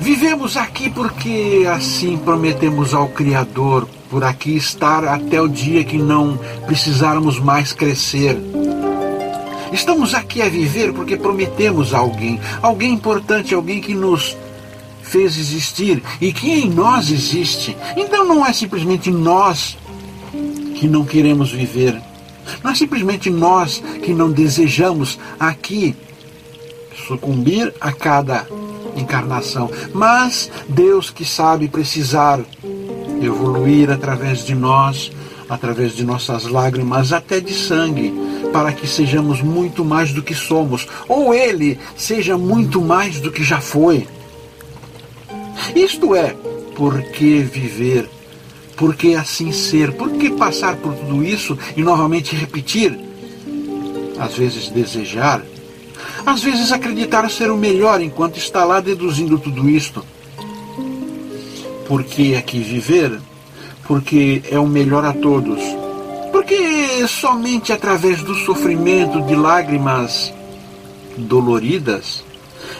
Vivemos aqui porque assim prometemos ao Criador, por aqui estar até o dia que não precisarmos mais crescer. Estamos aqui a viver porque prometemos a alguém, alguém importante, alguém que nos fez existir e que em nós existe. Então não é simplesmente nós que não queremos viver. Não é simplesmente nós que não desejamos aqui sucumbir a cada encarnação, mas Deus que sabe precisar evoluir através de nós, através de nossas lágrimas, até de sangue, para que sejamos muito mais do que somos, ou Ele seja muito mais do que já foi. Isto é, por que viver? Por que assim ser? Por que passar por tudo isso e novamente repetir? Às vezes desejar, às vezes acreditar ser o melhor enquanto está lá deduzindo tudo isto. Por que aqui viver? Porque é o melhor a todos. Porque somente através do sofrimento de lágrimas doloridas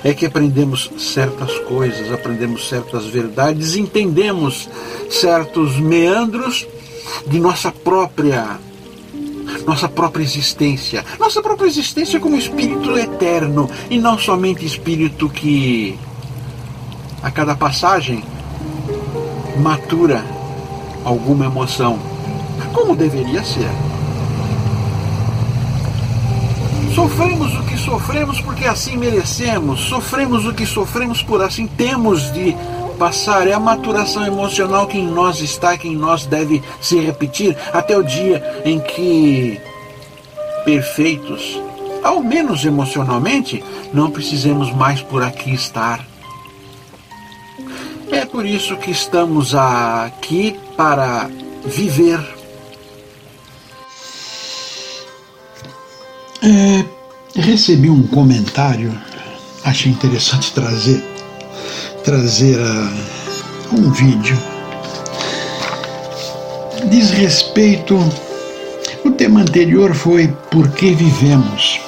é que aprendemos certas coisas, aprendemos certas verdades, entendemos certos meandros de nossa própria nossa própria existência, nossa própria existência como espírito eterno. E não somente espírito que a cada passagem matura alguma emoção, como deveria ser. Sofremos o que sofremos porque assim merecemos, sofremos o que sofremos por assim temos de passar. É a maturação emocional que em nós está, que em nós deve se repetir até o dia em que, perfeitos, ao menos emocionalmente, não precisemos mais por aqui estar. É por isso que estamos aqui para viver É, recebi um comentário, achei interessante trazer, trazer a, um vídeo. Diz respeito. O tema anterior foi Por que vivemos?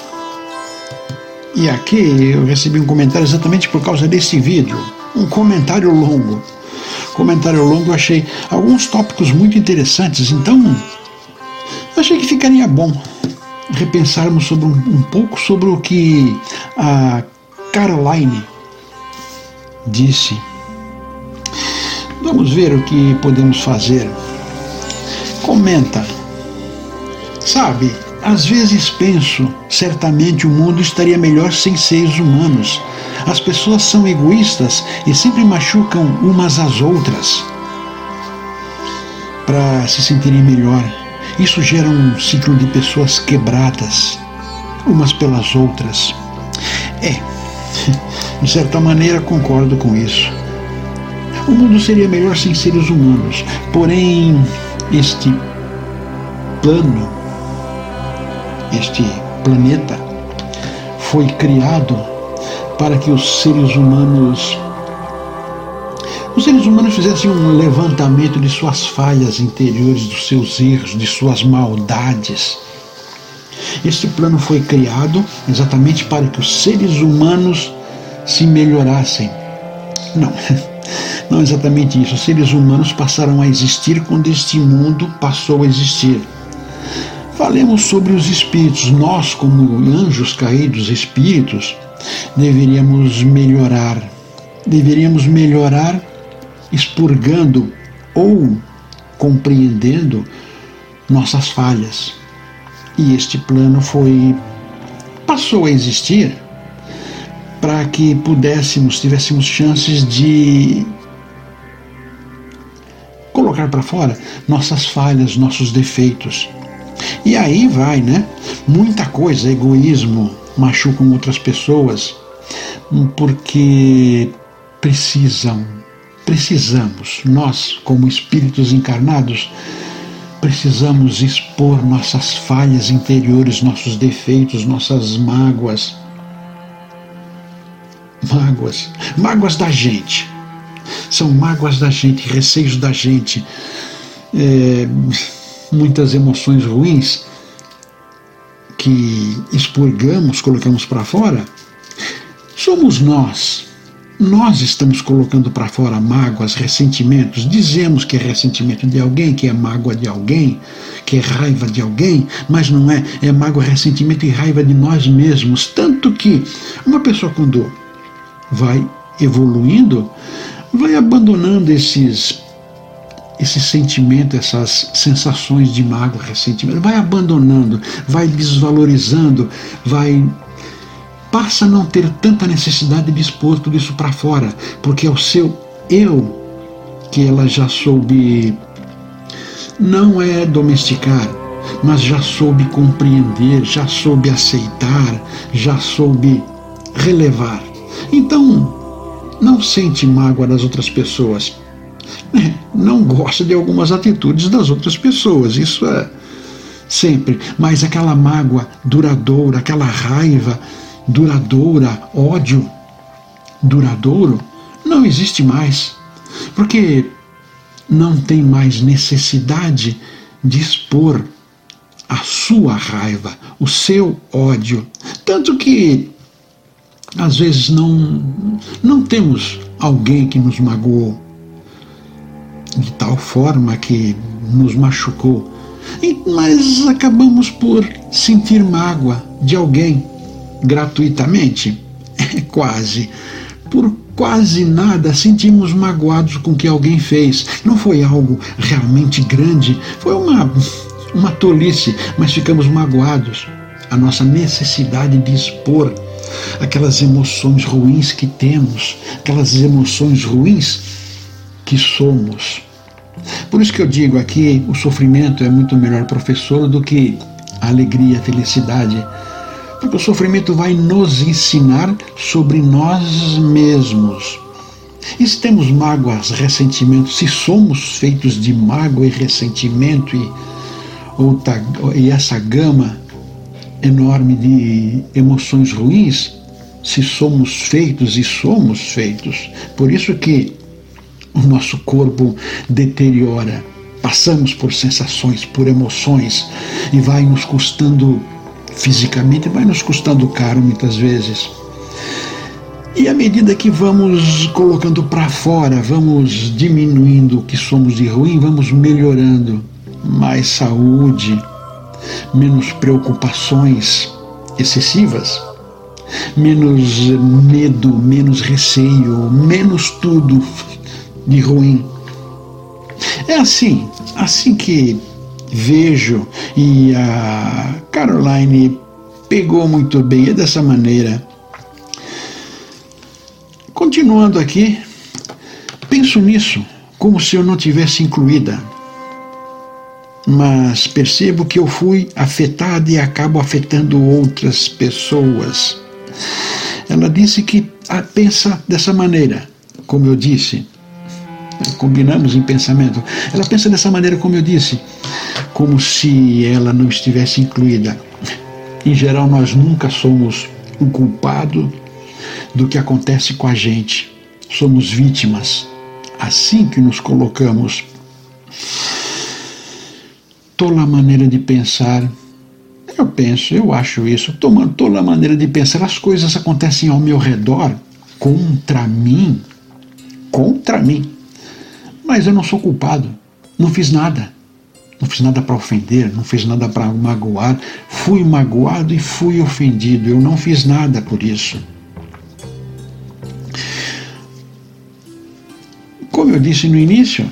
E aqui eu recebi um comentário exatamente por causa desse vídeo. Um comentário longo. Comentário longo, eu achei alguns tópicos muito interessantes, então achei que ficaria bom repensarmos sobre um, um pouco sobre o que a Caroline disse. Vamos ver o que podemos fazer. Comenta. Sabe, às vezes penso, certamente o mundo estaria melhor sem seres humanos. As pessoas são egoístas e sempre machucam umas às outras para se sentirem melhor. Isso gera um ciclo de pessoas quebradas, umas pelas outras. É, de certa maneira concordo com isso. O mundo seria melhor sem seres humanos, porém, este plano, este planeta, foi criado para que os seres humanos os seres humanos fizessem um levantamento de suas falhas interiores, dos seus erros, de suas maldades. Este plano foi criado exatamente para que os seres humanos se melhorassem. Não, não exatamente isso. Os seres humanos passaram a existir quando este mundo passou a existir. Falemos sobre os espíritos. Nós, como anjos caídos, espíritos, deveríamos melhorar. Deveríamos melhorar expurgando ou compreendendo nossas falhas. E este plano foi passou a existir para que pudéssemos, tivéssemos chances de colocar para fora nossas falhas, nossos defeitos. E aí vai, né? Muita coisa, egoísmo, machucam outras pessoas, porque precisam precisamos, nós, como espíritos encarnados, precisamos expor nossas falhas interiores, nossos defeitos, nossas mágoas. Mágoas, mágoas da gente. São mágoas da gente, receios da gente, é, muitas emoções ruins que expurgamos, colocamos para fora. Somos nós nós estamos colocando para fora mágoas, ressentimentos, dizemos que é ressentimento de alguém, que é mágoa de alguém, que é raiva de alguém, mas não é, é mágoa, ressentimento e raiva de nós mesmos. Tanto que uma pessoa, quando vai evoluindo, vai abandonando esses esse sentimento, essas sensações de mágoa, ressentimento, vai abandonando, vai desvalorizando, vai passa a não ter tanta necessidade de expor tudo isso para fora, porque é o seu eu que ela já soube não é domesticar, mas já soube compreender, já soube aceitar, já soube relevar. Então, não sente mágoa das outras pessoas. Não gosta de algumas atitudes das outras pessoas, isso é sempre. Mas aquela mágoa duradoura, aquela raiva, duradoura, ódio duradouro, não existe mais. Porque não tem mais necessidade de expor a sua raiva, o seu ódio. Tanto que às vezes não, não temos alguém que nos magoou de tal forma que nos machucou, mas acabamos por sentir mágoa de alguém gratuitamente? É quase. Por quase nada sentimos magoados com o que alguém fez. Não foi algo realmente grande, foi uma, uma tolice, mas ficamos magoados. A nossa necessidade de expor aquelas emoções ruins que temos, aquelas emoções ruins que somos. Por isso que eu digo aqui, o sofrimento é muito melhor professor do que a alegria, a felicidade porque o sofrimento vai nos ensinar sobre nós mesmos. E se temos mágoas, ressentimentos, se somos feitos de mágoa e ressentimento e, outra, e essa gama enorme de emoções ruins, se somos feitos e somos feitos, por isso que o nosso corpo deteriora. Passamos por sensações, por emoções e vai nos custando fisicamente vai nos custando caro muitas vezes. E à medida que vamos colocando para fora, vamos diminuindo o que somos de ruim, vamos melhorando mais saúde, menos preocupações excessivas, menos medo, menos receio, menos tudo de ruim. É assim, assim que vejo e a Caroline pegou muito bem, é dessa maneira. Continuando aqui, penso nisso como se eu não tivesse incluída, mas percebo que eu fui afetada e acabo afetando outras pessoas. Ela disse que pensa dessa maneira, como eu disse, combinamos em pensamento. Ela pensa dessa maneira, como eu disse como se ela não estivesse incluída. Em geral, nós nunca somos o culpado do que acontece com a gente. Somos vítimas. Assim que nos colocamos. Tola maneira de pensar. Eu penso, eu acho isso. Tomando toda a maneira de pensar, as coisas acontecem ao meu redor contra mim. Contra mim. Mas eu não sou culpado. Não fiz nada não fiz nada para ofender, não fiz nada para magoar. Fui magoado e fui ofendido. Eu não fiz nada por isso. Como eu disse no início,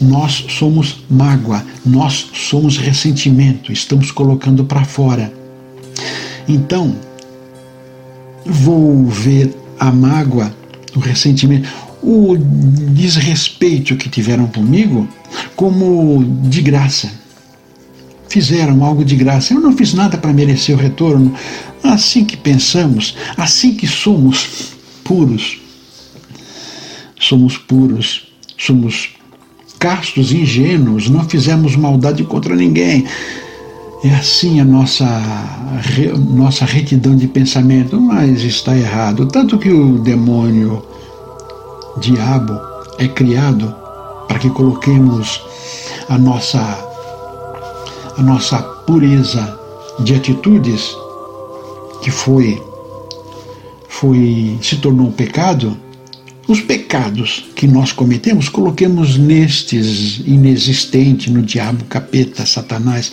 nós somos mágoa, nós somos ressentimento, estamos colocando para fora. Então, vou ver a mágoa, o ressentimento, o desrespeito que tiveram comigo como de graça. Fizeram algo de graça. Eu não fiz nada para merecer o retorno. Assim que pensamos, assim que somos puros. Somos puros, somos castos, ingênuos, não fizemos maldade contra ninguém. É assim a nossa, nossa retidão de pensamento, mas está errado. Tanto que o demônio, diabo, é criado para que coloquemos a nossa, a nossa pureza de atitudes, que foi, foi se tornou um pecado, os pecados que nós cometemos, coloquemos nestes inexistente, no diabo, capeta, satanás.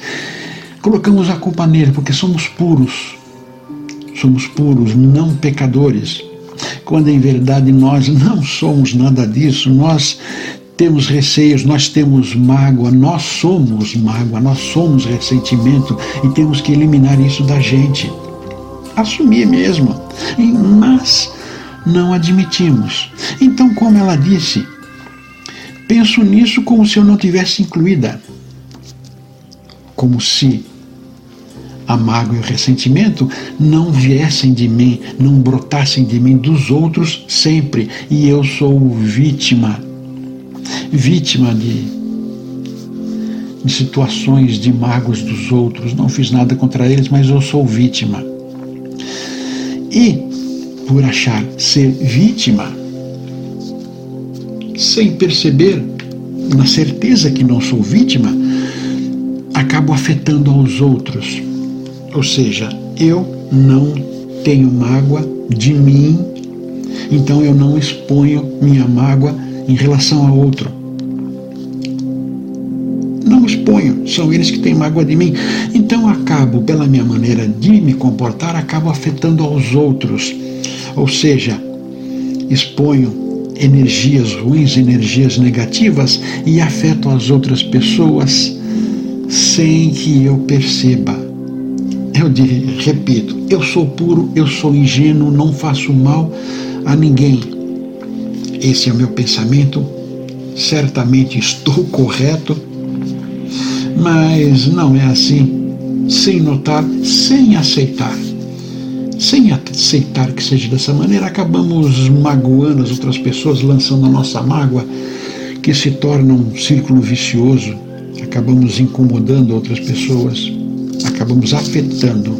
Colocamos a culpa nele, porque somos puros. Somos puros, não pecadores. Quando em verdade nós não somos nada disso, nós temos receios, nós temos mágoa, nós somos mágoa, nós somos ressentimento e temos que eliminar isso da gente. Assumir mesmo. Mas não admitimos. Então, como ela disse, penso nisso como se eu não tivesse incluída. Como se a mágoa e o ressentimento não viessem de mim, não brotassem de mim dos outros sempre, e eu sou vítima, vítima de, de situações de mágoas dos outros. Não fiz nada contra eles, mas eu sou vítima. E por achar ser vítima, sem perceber, na certeza que não sou vítima, acabo afetando aos outros. Ou seja, eu não tenho mágoa de mim, então eu não exponho minha mágoa em relação a outro. Não exponho, são eles que têm mágoa de mim. Então acabo, pela minha maneira de me comportar, acabo afetando aos outros ou seja, exponho energias ruins, energias negativas e afeto as outras pessoas sem que eu perceba. Eu repito, eu sou puro, eu sou ingênuo, não faço mal a ninguém. Esse é o meu pensamento. Certamente estou correto, mas não é assim, sem notar, sem aceitar sem aceitar que seja dessa maneira, acabamos magoando as outras pessoas, lançando a nossa mágoa, que se torna um círculo vicioso. Acabamos incomodando outras pessoas, acabamos afetando.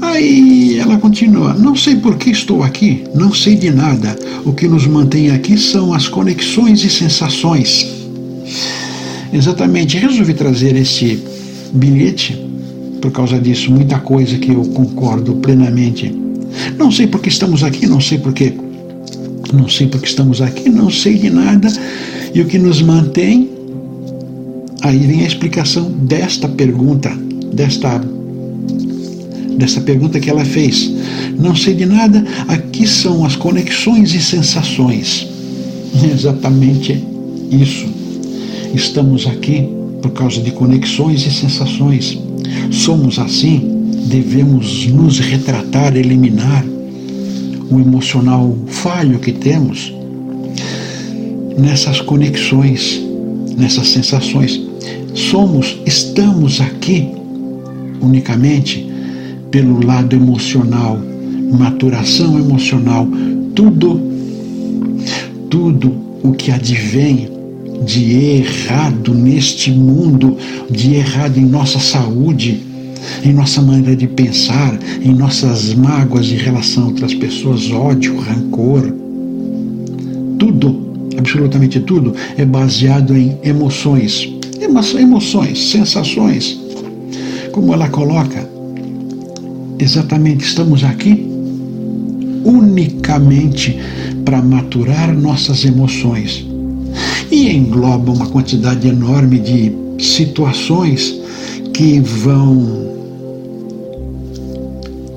Aí ela continua: Não sei por que estou aqui, não sei de nada. O que nos mantém aqui são as conexões e sensações. Exatamente, resolvi trazer esse bilhete por causa disso, muita coisa que eu concordo plenamente. Não sei porque estamos aqui, não sei porque não sei porque estamos aqui, não sei de nada. E o que nos mantém aí vem a explicação desta pergunta, desta dessa pergunta que ela fez. Não sei de nada, aqui são as conexões e sensações. Exatamente isso. Estamos aqui por causa de conexões e sensações. Somos assim, devemos nos retratar, eliminar o emocional falho que temos nessas conexões, nessas sensações. Somos, estamos aqui unicamente pelo lado emocional, maturação emocional, tudo, tudo o que advém de errado neste mundo, de errado em nossa saúde, em nossa maneira de pensar, em nossas mágoas em relação a outras pessoas, ódio, rancor. Tudo, absolutamente tudo, é baseado em emoções. Emoções, sensações. Como ela coloca, exatamente estamos aqui unicamente para maturar nossas emoções e engloba uma quantidade enorme de situações que vão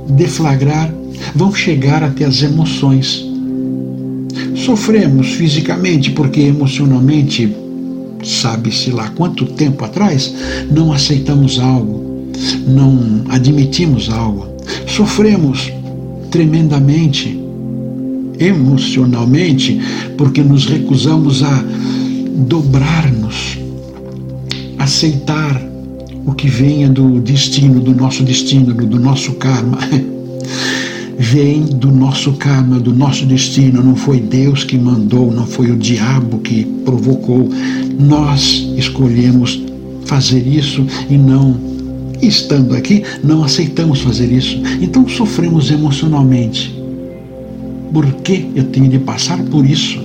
deflagrar, vão chegar até as emoções. Sofremos fisicamente porque emocionalmente, sabe-se lá quanto tempo atrás, não aceitamos algo, não admitimos algo. Sofremos tremendamente emocionalmente porque nos recusamos a dobrar-nos, aceitar o que venha do destino, do nosso destino, do nosso karma. Vem do nosso karma, do nosso destino. Não foi Deus que mandou, não foi o diabo que provocou. Nós escolhemos fazer isso e não, estando aqui, não aceitamos fazer isso. Então sofremos emocionalmente. Por que eu tenho de passar por isso?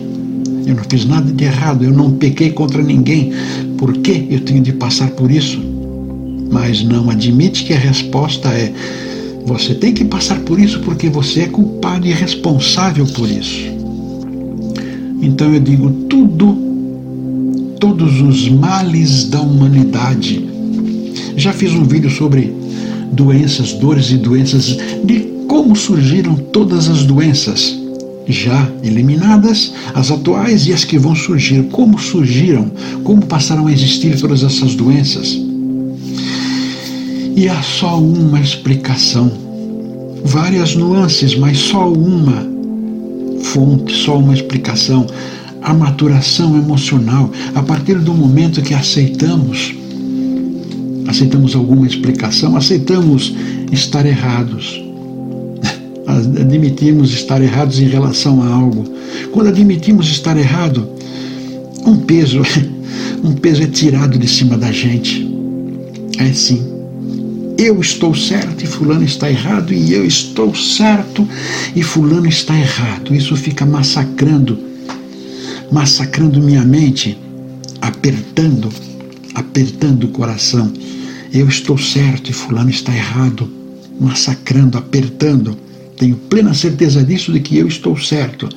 Eu não fiz nada de errado, eu não pequei contra ninguém. Por que eu tenho de passar por isso? Mas não admite que a resposta é: Você tem que passar por isso porque você é culpado e responsável por isso. Então eu digo tudo, todos os males da humanidade. Já fiz um vídeo sobre doenças, dores e doenças, de como surgiram todas as doenças já eliminadas, as atuais e as que vão surgir, como surgiram, como passaram a existir todas essas doenças. E há só uma explicação, várias nuances, mas só uma fonte, só uma explicação. A maturação emocional, a partir do momento que aceitamos, aceitamos alguma explicação, aceitamos estar errados, admitimos estar errados em relação a algo. Quando admitimos estar errado, um peso, um peso é tirado de cima da gente. É sim. Eu estou certo e fulano está errado, e eu estou certo e fulano está errado. Isso fica massacrando, massacrando minha mente, apertando, apertando o coração. Eu estou certo e fulano está errado, massacrando, apertando. Tenho plena certeza disso, de que eu estou certo.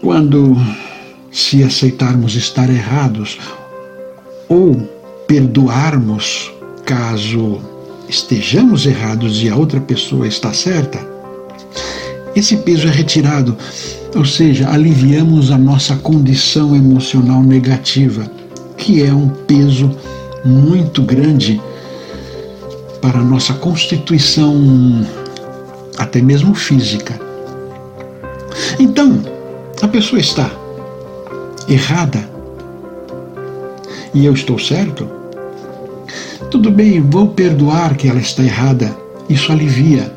Quando, se aceitarmos estar errados, ou perdoarmos caso estejamos errados e a outra pessoa está certa, esse peso é retirado, ou seja, aliviamos a nossa condição emocional negativa, que é um peso muito grande para a nossa constituição até mesmo física. Então, a pessoa está errada e eu estou certo? Tudo bem, vou perdoar que ela está errada. Isso alivia.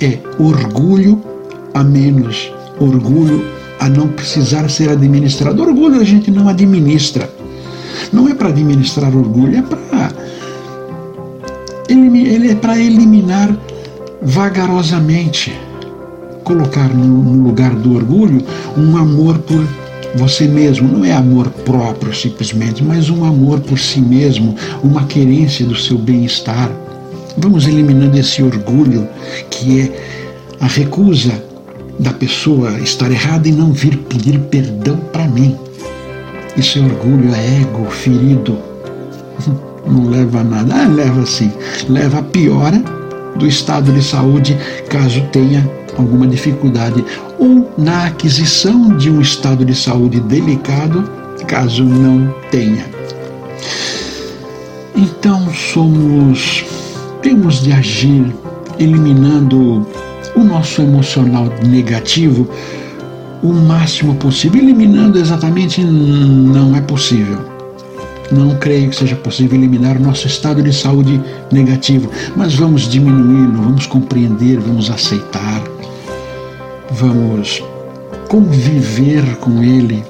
É orgulho a menos, orgulho a não precisar ser administrado. Orgulho a gente não administra. Não é para administrar orgulho, é para ele é para eliminar vagarosamente colocar no, lugar do orgulho um amor por você mesmo. Não é amor próprio simplesmente, mas um amor por si mesmo, uma querência do seu bem-estar. Vamos eliminando esse orgulho que é a recusa da pessoa estar errada e não vir pedir perdão para mim. Isso é orgulho, é ego ferido. Não leva a nada. Ah, leva sim. Leva a piora do estado de saúde caso tenha alguma dificuldade, ou na aquisição de um estado de saúde delicado caso não tenha. Então somos temos de agir eliminando o nosso emocional negativo o máximo possível. Eliminando exatamente não é possível não creio que seja possível eliminar nosso estado de saúde negativo, mas vamos diminuí-lo, vamos compreender, vamos aceitar, vamos conviver com ele.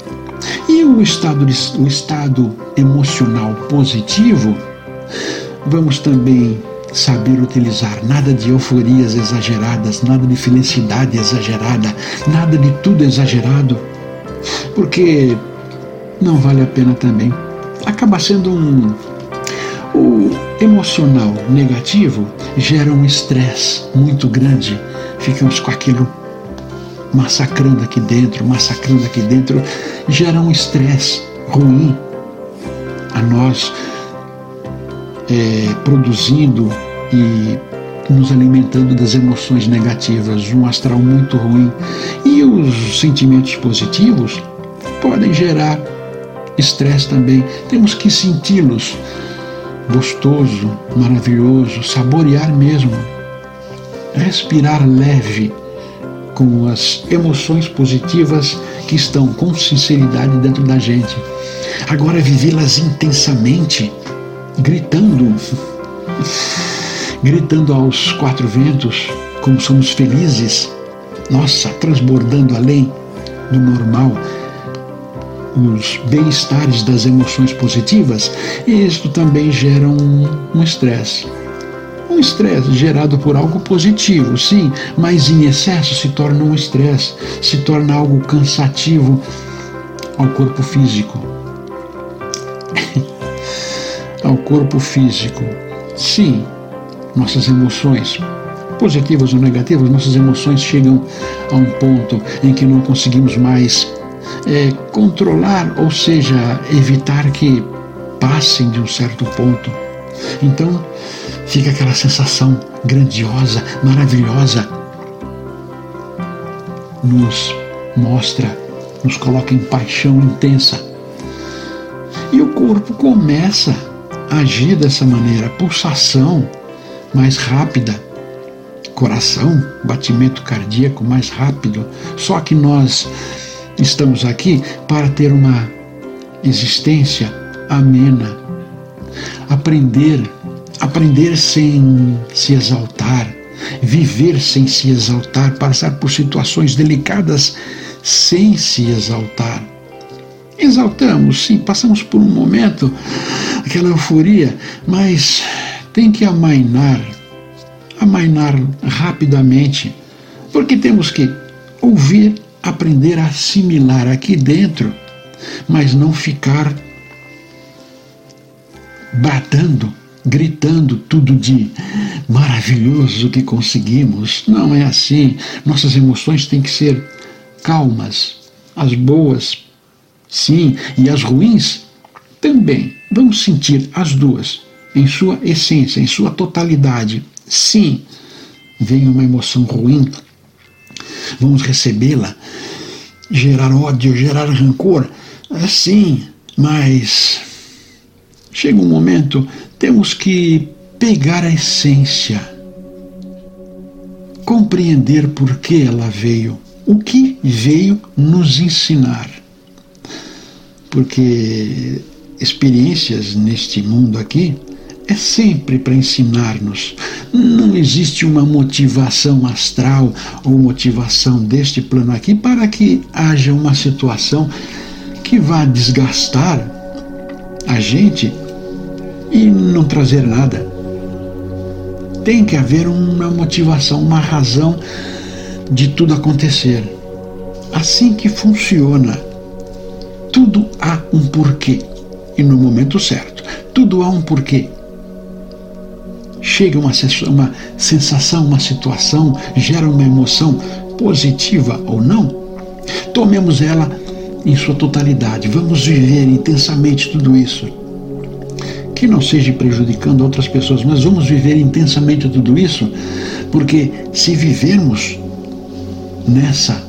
E o estado, de, o estado emocional positivo, vamos também saber utilizar nada de euforias exageradas, nada de felicidade exagerada, nada de tudo exagerado, porque não vale a pena também acaba sendo um. O emocional negativo gera um estresse muito grande. Ficamos com aquilo massacrando aqui dentro, massacrando aqui dentro, gera um estresse ruim a nós, é, produzindo e nos alimentando das emoções negativas, um astral muito ruim. E os sentimentos positivos podem gerar estresse também. Temos que senti-los gostoso, maravilhoso, saborear mesmo, respirar leve com as emoções positivas que estão com sinceridade dentro da gente. Agora vivê-las intensamente, gritando, gritando aos quatro ventos, como somos felizes, nossa, transbordando além do normal, os bem-estares das emoções positivas, e isto também gera um estresse. Um estresse gerado por algo positivo, sim, mas em excesso se torna um estresse, se torna algo cansativo ao corpo físico. ao corpo físico. Sim, nossas emoções, positivas ou negativas, nossas emoções chegam a um ponto em que não conseguimos mais é, controlar, ou seja, evitar que passem de um certo ponto. Então fica aquela sensação grandiosa, maravilhosa, nos mostra, nos coloca em paixão intensa. E o corpo começa a agir dessa maneira, pulsação mais rápida, coração, batimento cardíaco mais rápido. Só que nós estamos aqui para ter uma existência amena, aprender, aprender sem se exaltar, viver sem se exaltar, passar por situações delicadas sem se exaltar. Exaltamos, sim, passamos por um momento, aquela euforia, mas tem que amainar, amainar rapidamente, porque temos que ouvir, aprender a assimilar aqui dentro, mas não ficar bradando, gritando tudo de maravilhoso que conseguimos. Não é assim. Nossas emoções têm que ser calmas. As boas, sim, e as ruins também. Vamos sentir as duas em sua essência, em sua totalidade. Sim, vem uma emoção ruim, vamos recebê-la, gerar ódio, gerar rancor. Sim, mas chega um momento, temos que pegar a essência, compreender por que ela veio, o que veio nos ensinar. Porque experiências neste mundo aqui é sempre para ensinar-nos. Não existe uma motivação astral ou motivação deste plano aqui para que haja uma situação que vá desgastar a gente e não trazer nada. Tem que haver uma motivação, uma razão de tudo acontecer. Assim que funciona. Tudo há um porquê e no momento certo. Tudo há um porquê chega uma, uma sensação, uma situação, gera uma emoção positiva ou não, tomemos ela em sua totalidade. Vamos viver intensamente tudo isso. Que não seja prejudicando outras pessoas, mas vamos viver intensamente tudo isso, porque se vivermos nessa,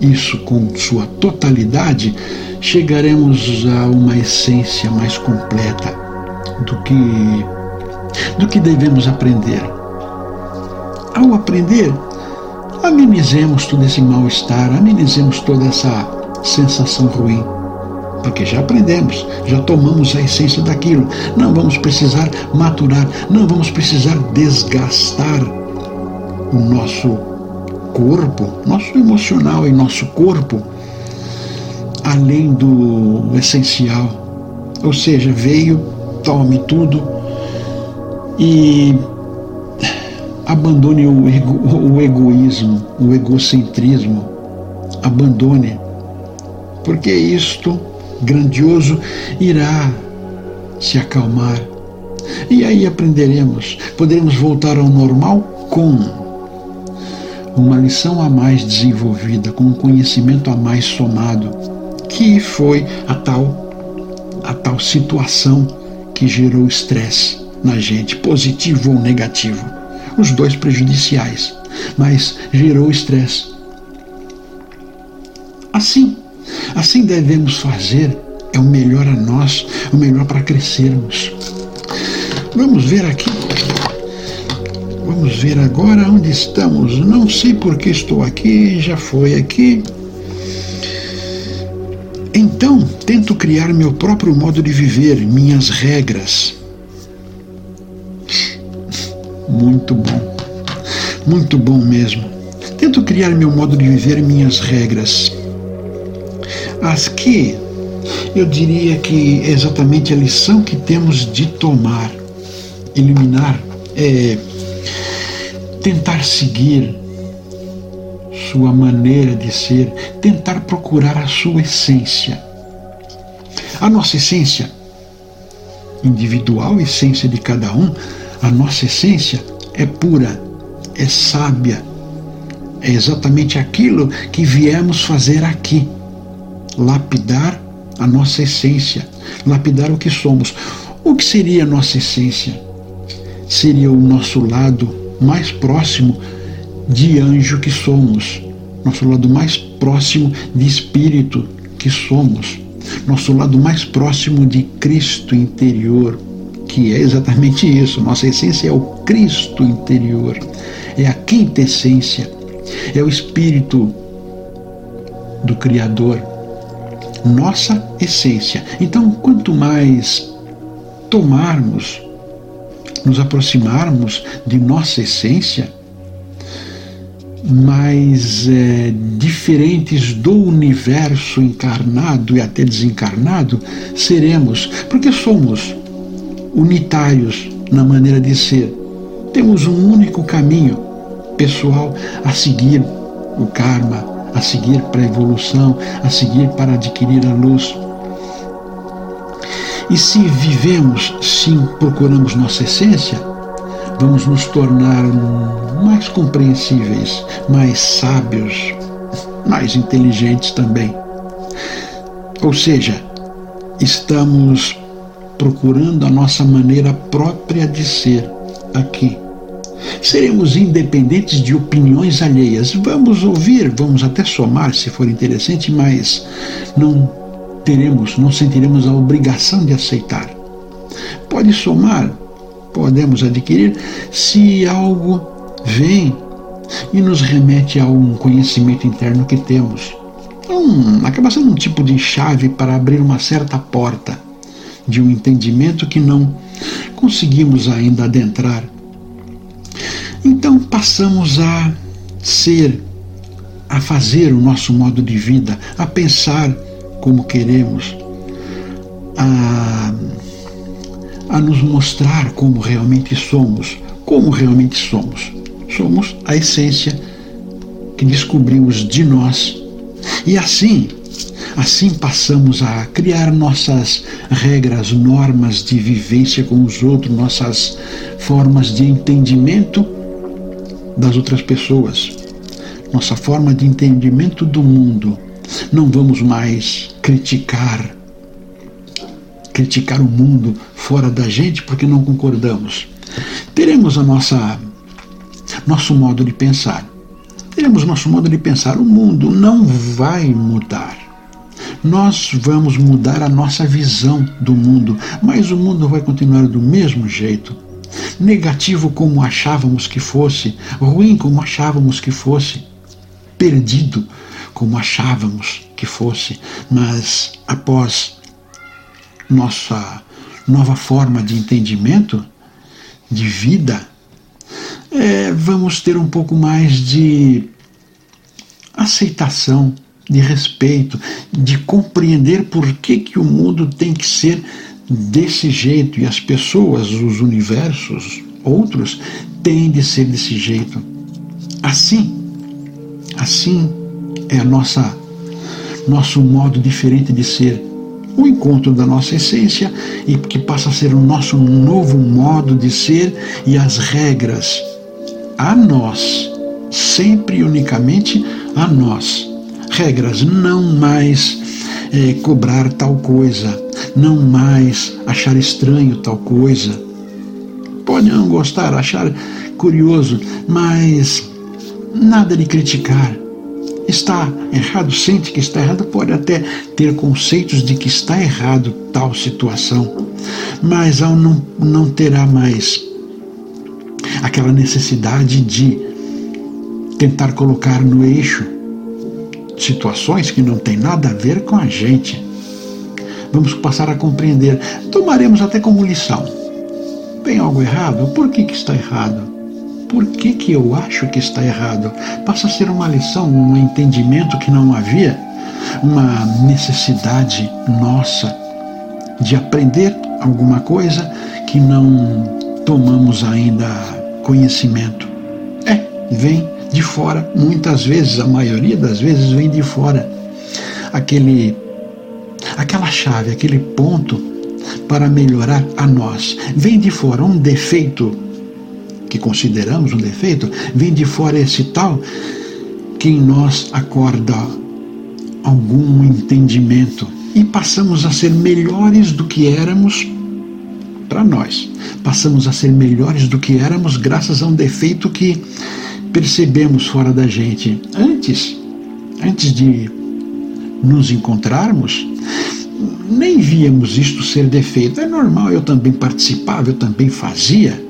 isso com sua totalidade, chegaremos a uma essência mais completa do que do que devemos aprender. Ao aprender, amenizemos todo esse mal-estar, amenizemos toda essa sensação ruim. Porque já aprendemos, já tomamos a essência daquilo. Não vamos precisar maturar, não vamos precisar desgastar o nosso corpo, nosso emocional e nosso corpo, além do essencial. Ou seja, veio, tome tudo, e abandone o, ego, o egoísmo, o egocentrismo, abandone, porque isto grandioso irá se acalmar. E aí aprenderemos, poderemos voltar ao normal com uma lição a mais desenvolvida, com um conhecimento a mais somado, que foi a tal a tal situação que gerou estresse na gente, positivo ou negativo. Os dois prejudiciais, mas gerou estresse. Assim, assim devemos fazer, é o melhor a nós, o melhor para crescermos. Vamos ver aqui. Vamos ver agora onde estamos. Não sei por que estou aqui, já foi aqui. Então, tento criar meu próprio modo de viver, minhas regras. Muito bom. Muito bom mesmo. Tento criar meu modo de viver, minhas regras. As que eu diria que é exatamente a lição que temos de tomar, eliminar, é tentar seguir sua maneira de ser, tentar procurar a sua essência. A nossa essência individual, essência de cada um, a nossa essência é pura, é sábia. É exatamente aquilo que viemos fazer aqui: lapidar a nossa essência, lapidar o que somos. O que seria a nossa essência? Seria o nosso lado mais próximo de anjo que somos, nosso lado mais próximo de espírito que somos, nosso lado mais próximo de Cristo interior, que é exatamente isso. Nossa essência é o Cristo interior, é a quinta essência, é o Espírito do Criador, nossa essência. Então, quanto mais tomarmos, nos aproximarmos de nossa essência, mais é, diferentes do universo encarnado e até desencarnado seremos, porque somos unitários na maneira de ser. Temos um único caminho pessoal a seguir o karma, a seguir para a evolução, a seguir para adquirir a luz. E se vivemos, sim, procuramos nossa essência, vamos nos tornar mais compreensíveis, mais sábios, mais inteligentes também. Ou seja, estamos procurando a nossa maneira própria de ser aqui. Seremos independentes de opiniões alheias. Vamos ouvir, vamos até somar se for interessante, mas não teremos, não sentiremos a obrigação de aceitar. Pode somar, podemos adquirir se algo vem e nos remete a um conhecimento interno que temos. Um, acaba sendo um tipo de chave para abrir uma certa porta de um entendimento que não conseguimos ainda adentrar. Então passamos a ser, a fazer o nosso modo de vida, a pensar como queremos, a, a nos mostrar como realmente somos, como realmente somos. Somos a essência que descobrimos de nós. E assim Assim passamos a criar nossas regras, normas de vivência com os outros, nossas formas de entendimento das outras pessoas, nossa forma de entendimento do mundo. Não vamos mais criticar criticar o mundo fora da gente porque não concordamos. Teremos a nossa nosso modo de pensar. Teremos nosso modo de pensar. O mundo não vai mudar nós vamos mudar a nossa visão do mundo, mas o mundo vai continuar do mesmo jeito. Negativo como achávamos que fosse, ruim como achávamos que fosse, perdido como achávamos que fosse, mas após nossa nova forma de entendimento, de vida, é, vamos ter um pouco mais de aceitação de respeito, de compreender por que, que o mundo tem que ser desse jeito e as pessoas, os universos, outros, têm de ser desse jeito. Assim, assim é a nossa nosso modo diferente de ser, o encontro da nossa essência e que passa a ser o nosso novo modo de ser e as regras a nós, sempre e unicamente a nós regras, não mais é, cobrar tal coisa, não mais achar estranho tal coisa. Pode não gostar, achar curioso, mas nada de criticar. Está errado, sente que está errado, pode até ter conceitos de que está errado tal situação, mas ao não, não terá mais aquela necessidade de tentar colocar no eixo situações que não têm nada a ver com a gente. Vamos passar a compreender, tomaremos até como lição. Tem algo errado? Por que, que está errado? Por que, que eu acho que está errado? Passa a ser uma lição, um entendimento que não havia, uma necessidade nossa de aprender alguma coisa que não tomamos ainda conhecimento. É, vem de fora, muitas vezes, a maioria das vezes vem de fora. Aquele aquela chave, aquele ponto para melhorar a nós. Vem de fora um defeito que consideramos um defeito, vem de fora esse tal que em nós acorda algum entendimento e passamos a ser melhores do que éramos para nós. Passamos a ser melhores do que éramos graças a um defeito que percebemos fora da gente. Antes, antes de nos encontrarmos, nem víamos isto ser defeito. É normal, eu também participava, eu também fazia,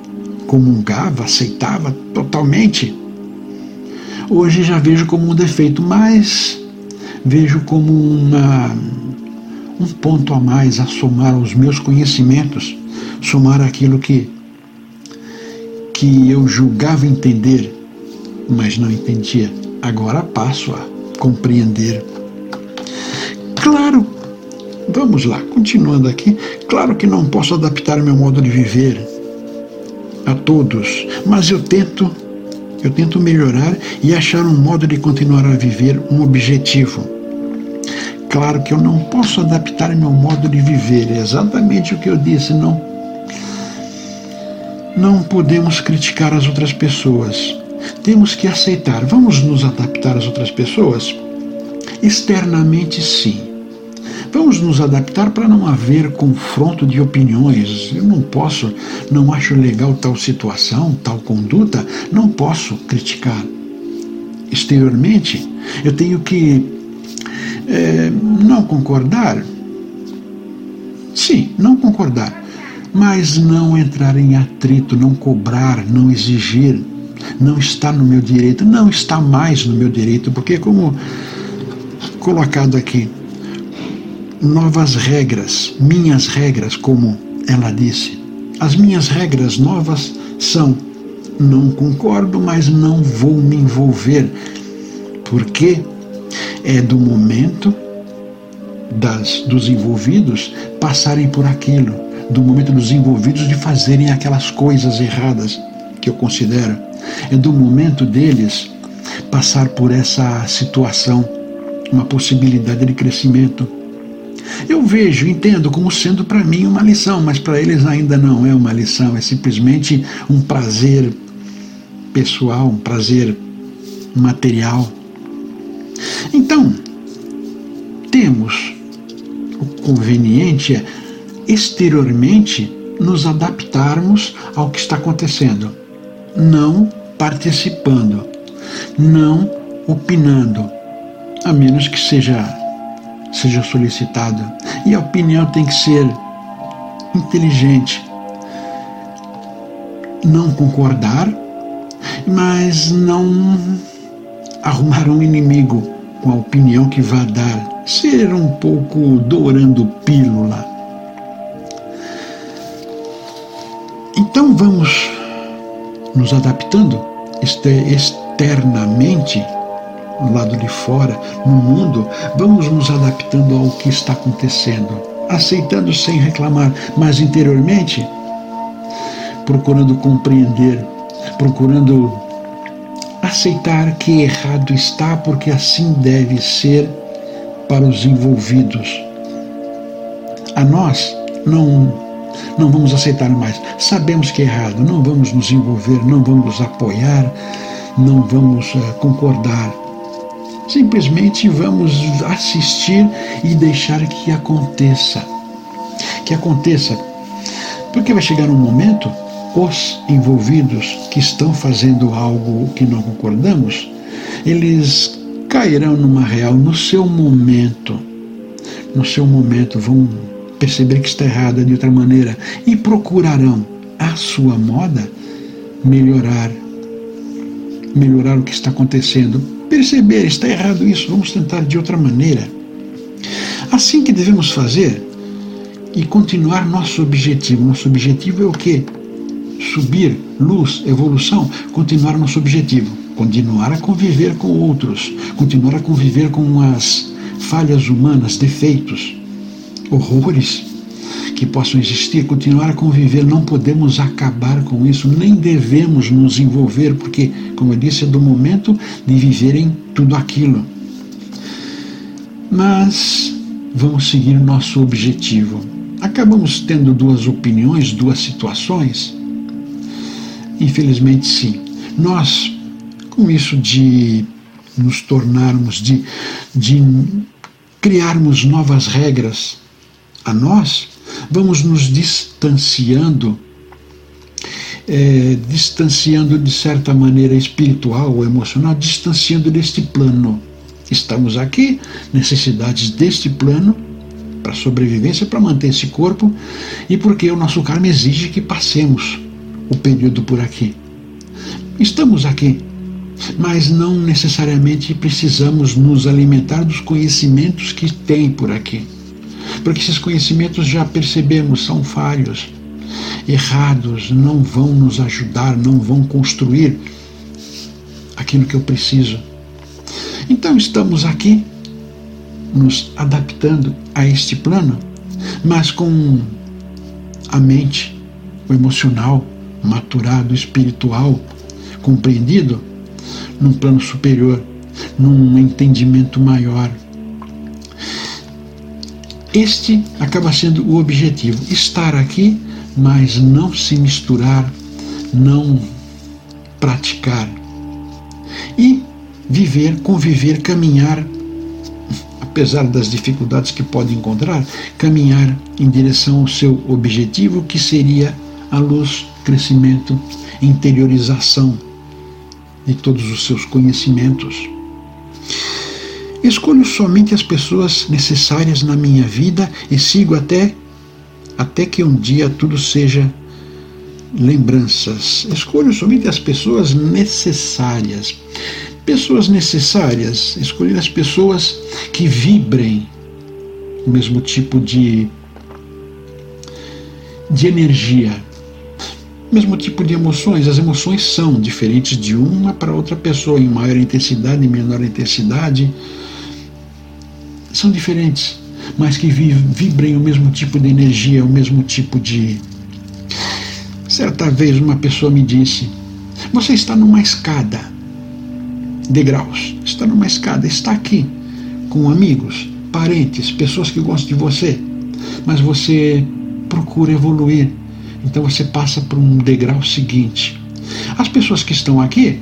comungava, aceitava totalmente. Hoje já vejo como um defeito, mas vejo como uma, um ponto a mais a somar aos meus conhecimentos, somar aquilo que, que eu julgava entender, mas não entendia. Agora passo a compreender. Claro Vamos lá, continuando aqui. Claro que não posso adaptar meu modo de viver a todos, mas eu tento, eu tento melhorar e achar um modo de continuar a viver um objetivo. Claro que eu não posso adaptar meu modo de viver, é exatamente o que eu disse, não não podemos criticar as outras pessoas. Temos que aceitar. Vamos nos adaptar às outras pessoas? Externamente, sim Vamos nos adaptar para não haver confronto de opiniões. Eu não posso, não acho legal tal situação, tal conduta, não posso criticar. Exteriormente, eu tenho que é, não concordar. Sim, não concordar, mas não entrar em atrito, não cobrar, não exigir, não está no meu direito, não está mais no meu direito, porque como colocado aqui, novas regras, minhas regras, como ela disse. As minhas regras novas são: não concordo, mas não vou me envolver, porque é do momento das, dos envolvidos passarem por aquilo, do momento dos envolvidos de fazerem aquelas coisas erradas que eu considero. É do momento deles passar por essa situação, uma possibilidade de crescimento. Eu vejo, entendo como sendo para mim uma lição, mas para eles ainda não é uma lição, é simplesmente um prazer pessoal, um prazer material. Então, temos o conveniente é exteriormente nos adaptarmos ao que está acontecendo, não participando, não opinando, a menos que seja seja solicitado. E a opinião tem que ser inteligente. Não concordar, mas não arrumar um inimigo com a opinião que vá dar. Ser um pouco dourando pílula. Então vamos nos adaptando externamente no lado de fora, no mundo, vamos nos adaptando ao que está acontecendo, aceitando sem reclamar, mas interiormente procurando compreender, procurando aceitar que errado está, porque assim deve ser para os envolvidos. A nós não não vamos aceitar mais. Sabemos que é errado, não vamos nos envolver, não vamos apoiar, não vamos uh, concordar Simplesmente vamos assistir e deixar que aconteça. Que aconteça. Porque vai chegar um momento, os envolvidos que estão fazendo algo que não concordamos, eles cairão numa real no seu momento. No seu momento vão perceber que está errada de outra maneira e procurarão a sua moda melhorar melhorar o que está acontecendo perceber, está errado isso, vamos tentar de outra maneira. Assim que devemos fazer e continuar nosso objetivo. Nosso objetivo é o quê? Subir, luz, evolução, continuar nosso objetivo. Continuar a conviver com outros, continuar a conviver com as falhas humanas, defeitos, horrores que possam existir, continuar a conviver, não podemos acabar com isso, nem devemos nos envolver, porque, como eu disse, é do momento de viverem tudo aquilo. Mas vamos seguir nosso objetivo. Acabamos tendo duas opiniões, duas situações. Infelizmente, sim. Nós, com isso de nos tornarmos, de, de criarmos novas regras a nós, vamos nos distanciando, é, distanciando de certa maneira espiritual ou emocional, distanciando deste plano. Estamos aqui, necessidades deste plano, para sobrevivência, para manter esse corpo, e porque o nosso karma exige que passemos o período por aqui. Estamos aqui, mas não necessariamente precisamos nos alimentar dos conhecimentos que tem por aqui. Porque esses conhecimentos já percebemos são falhos, errados, não vão nos ajudar, não vão construir aquilo que eu preciso. Então estamos aqui nos adaptando a este plano, mas com a mente, o emocional, maturado, espiritual, compreendido, num plano superior, num entendimento maior. Este acaba sendo o objetivo: estar aqui, mas não se misturar, não praticar. E viver, conviver, caminhar, apesar das dificuldades que pode encontrar, caminhar em direção ao seu objetivo, que seria a luz, crescimento, interiorização de todos os seus conhecimentos. Escolho somente as pessoas necessárias na minha vida e sigo até até que um dia tudo seja lembranças. Escolho somente as pessoas necessárias. Pessoas necessárias, escolher as pessoas que vibrem o mesmo tipo de de energia, mesmo tipo de emoções. As emoções são diferentes de uma para outra pessoa, em maior intensidade, em menor intensidade. São diferentes, mas que vibrem o mesmo tipo de energia, o mesmo tipo de. Certa vez uma pessoa me disse: Você está numa escada, degraus, está numa escada, está aqui, com amigos, parentes, pessoas que gostam de você, mas você procura evoluir então você passa para um degrau seguinte. As pessoas que estão aqui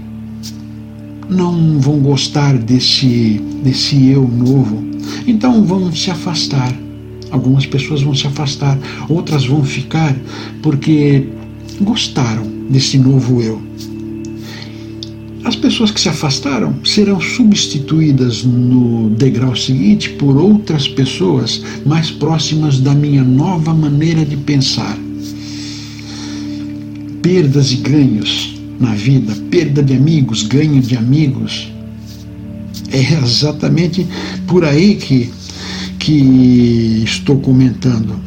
não vão gostar desse, desse eu novo, então vão se afastar. Algumas pessoas vão se afastar, outras vão ficar porque gostaram desse novo eu. As pessoas que se afastaram serão substituídas no degrau seguinte por outras pessoas mais próximas da minha nova maneira de pensar perdas e ganhos na vida, perda de amigos, ganho de amigos. É exatamente por aí que, que estou comentando.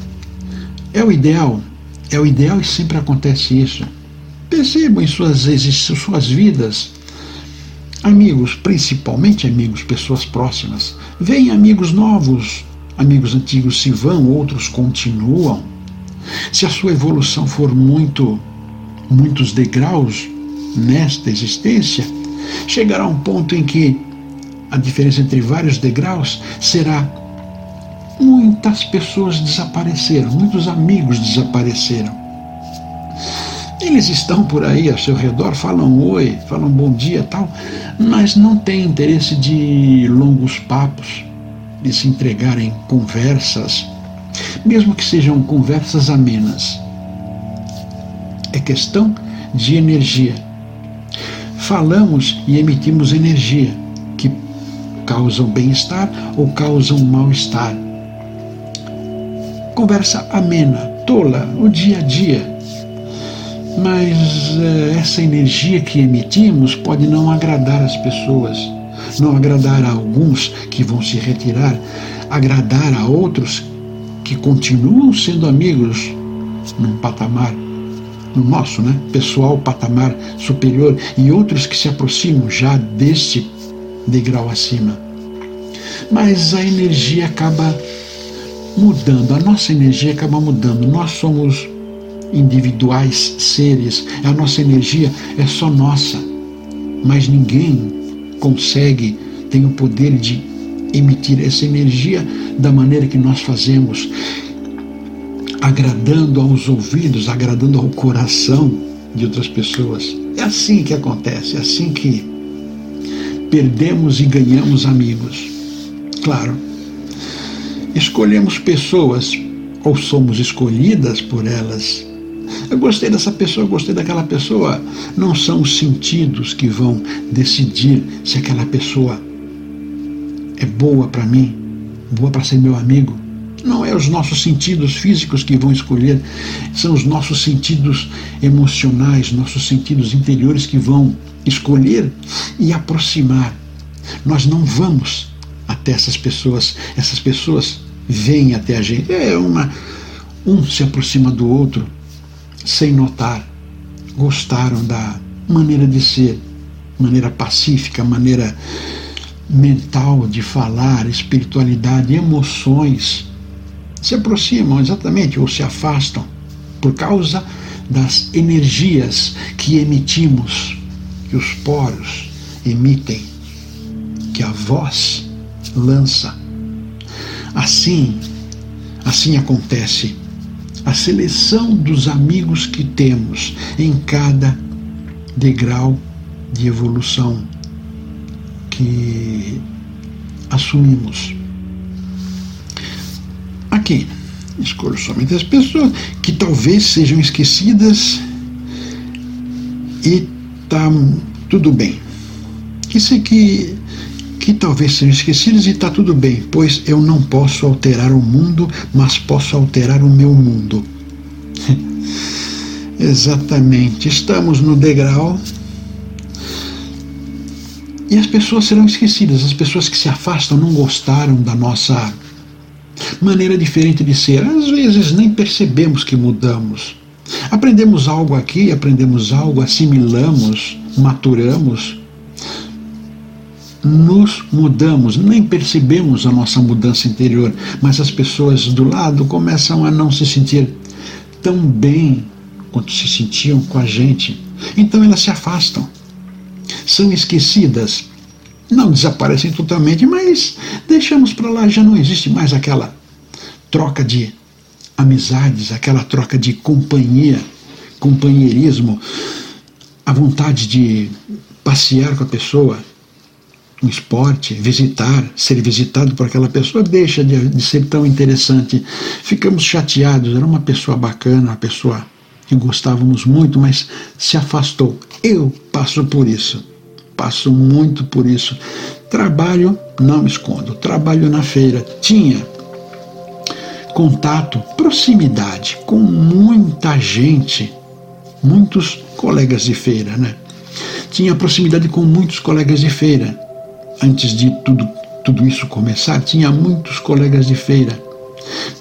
É o ideal, é o ideal e sempre acontece isso. Percebam em suas, suas vidas, amigos, principalmente amigos, pessoas próximas. Vêm amigos novos, amigos antigos se vão, outros continuam. Se a sua evolução for muito muitos degraus nesta existência, chegará um ponto em que a diferença entre vários degraus será muitas pessoas desapareceram, muitos amigos desapareceram. Eles estão por aí ao seu redor, falam oi, falam bom dia tal, mas não têm interesse de longos papos, de se entregarem conversas, mesmo que sejam conversas amenas é questão de energia. Falamos e emitimos energia causam bem-estar ou causam mal-estar. Conversa amena, tola, o dia a dia. Mas eh, essa energia que emitimos pode não agradar as pessoas, não agradar a alguns que vão se retirar, agradar a outros que continuam sendo amigos num patamar no nosso né, pessoal patamar superior e outros que se aproximam já deste degrau acima. Mas a energia acaba mudando, a nossa energia acaba mudando. Nós somos individuais seres, a nossa energia é só nossa, mas ninguém consegue, tem o poder de emitir essa energia da maneira que nós fazemos agradando aos ouvidos, agradando ao coração, de outras pessoas. É assim que acontece, é assim que perdemos e ganhamos amigos. Claro, escolhemos pessoas ou somos escolhidas por elas. Eu gostei dessa pessoa, eu gostei daquela pessoa. Não são os sentidos que vão decidir se aquela pessoa é boa para mim, boa para ser meu amigo. Não é os nossos sentidos físicos que vão escolher, são os nossos sentidos emocionais, nossos sentidos interiores que vão escolher e aproximar. Nós não vamos até essas pessoas, essas pessoas vêm até a gente. É uma um se aproxima do outro sem notar. Gostaram da maneira de ser, maneira pacífica, maneira mental de falar, espiritualidade, emoções se aproximam exatamente ou se afastam por causa das energias que emitimos, que os poros emitem, que a voz lança. Assim, assim acontece a seleção dos amigos que temos em cada degrau de evolução que assumimos. Aqui, escolho somente as pessoas que talvez sejam esquecidas e tá tudo bem. Que sei que que talvez sejam esquecidas e está tudo bem, pois eu não posso alterar o mundo, mas posso alterar o meu mundo. Exatamente, estamos no degrau e as pessoas serão esquecidas, as pessoas que se afastam não gostaram da nossa maneira diferente de ser. Às vezes nem percebemos que mudamos. Aprendemos algo aqui, aprendemos algo, assimilamos, maturamos, nos mudamos, nem percebemos a nossa mudança interior, mas as pessoas do lado começam a não se sentir tão bem quanto se sentiam com a gente. Então elas se afastam, são esquecidas. Não desaparecem totalmente, mas deixamos para lá, já não existe mais aquela troca de amizades, aquela troca de companhia, companheirismo, a vontade de passear com a pessoa, um esporte, visitar, ser visitado por aquela pessoa, deixa de, de ser tão interessante. Ficamos chateados, era uma pessoa bacana, uma pessoa que gostávamos muito, mas se afastou. Eu passo por isso passo muito por isso. Trabalho, não me escondo, trabalho na feira. Tinha contato, proximidade com muita gente, muitos colegas de feira, né? Tinha proximidade com muitos colegas de feira. Antes de tudo, tudo isso começar, tinha muitos colegas de feira.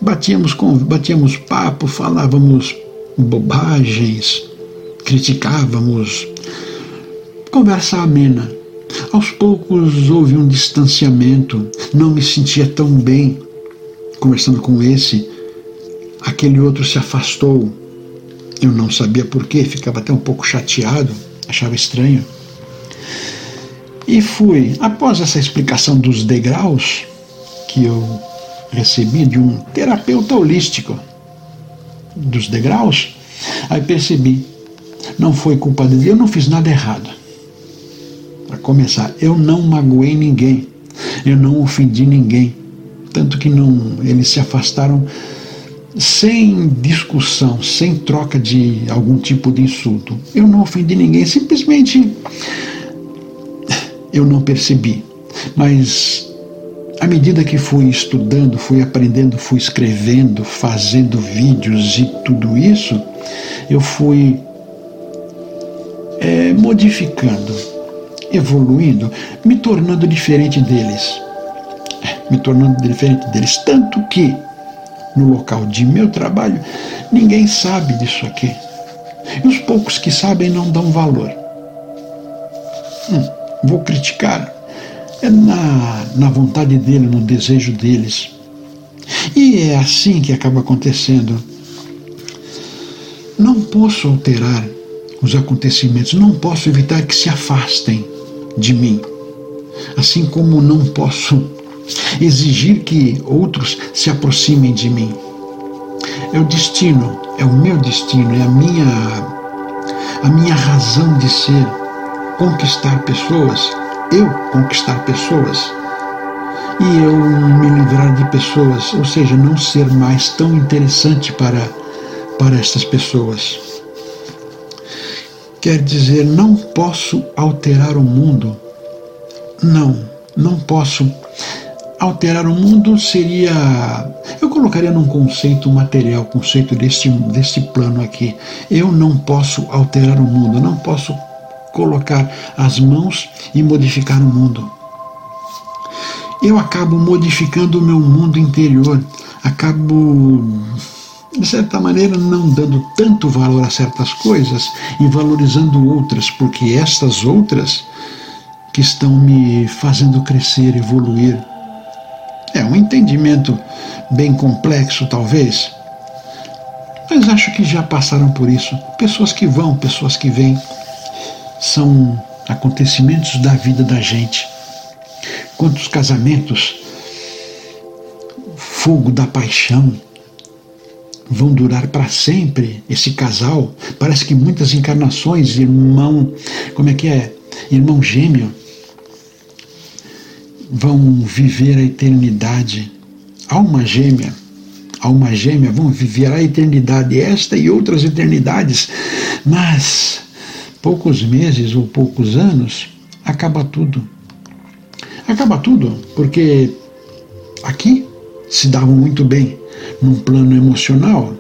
Batíamos, com, batíamos papo, falávamos bobagens, criticávamos, Conversa amena. Aos poucos houve um distanciamento, não me sentia tão bem conversando com esse. Aquele outro se afastou. Eu não sabia porquê, ficava até um pouco chateado, achava estranho. E fui, após essa explicação dos degraus que eu recebi de um terapeuta holístico, dos degraus, aí percebi, não foi culpa dele, eu não fiz nada errado para começar, eu não magoei ninguém, eu não ofendi ninguém, tanto que não eles se afastaram sem discussão, sem troca de algum tipo de insulto. Eu não ofendi ninguém, simplesmente eu não percebi. Mas à medida que fui estudando, fui aprendendo, fui escrevendo, fazendo vídeos e tudo isso, eu fui é, modificando evoluindo, me tornando diferente deles. Me tornando diferente deles. Tanto que, no local de meu trabalho, ninguém sabe disso aqui. E os poucos que sabem não dão valor. Hum, vou criticar. É na, na vontade dele, no desejo deles. E é assim que acaba acontecendo. Não posso alterar os acontecimentos, não posso evitar que se afastem de mim. Assim como não posso exigir que outros se aproximem de mim. É o destino, é o meu destino, é a minha a minha razão de ser conquistar pessoas, eu conquistar pessoas e eu me livrar de pessoas, ou seja, não ser mais tão interessante para, para estas pessoas. Quer dizer, não posso alterar o mundo. Não, não posso. Alterar o mundo seria. Eu colocaria num conceito material, conceito deste, deste plano aqui. Eu não posso alterar o mundo, não posso colocar as mãos e modificar o mundo eu acabo modificando o meu mundo interior, acabo, de certa maneira, não dando tanto valor a certas coisas e valorizando outras, porque estas outras que estão me fazendo crescer, evoluir. É um entendimento bem complexo, talvez, mas acho que já passaram por isso. Pessoas que vão, pessoas que vêm, são acontecimentos da vida da gente. Quantos casamentos, fogo da paixão, vão durar para sempre esse casal. Parece que muitas encarnações, irmão, como é que é? Irmão gêmeo, vão viver a eternidade. Alma gêmea, alma gêmea vão viver a eternidade, esta e outras eternidades. Mas poucos meses ou poucos anos acaba tudo acaba tudo, porque aqui se davam muito bem num plano emocional,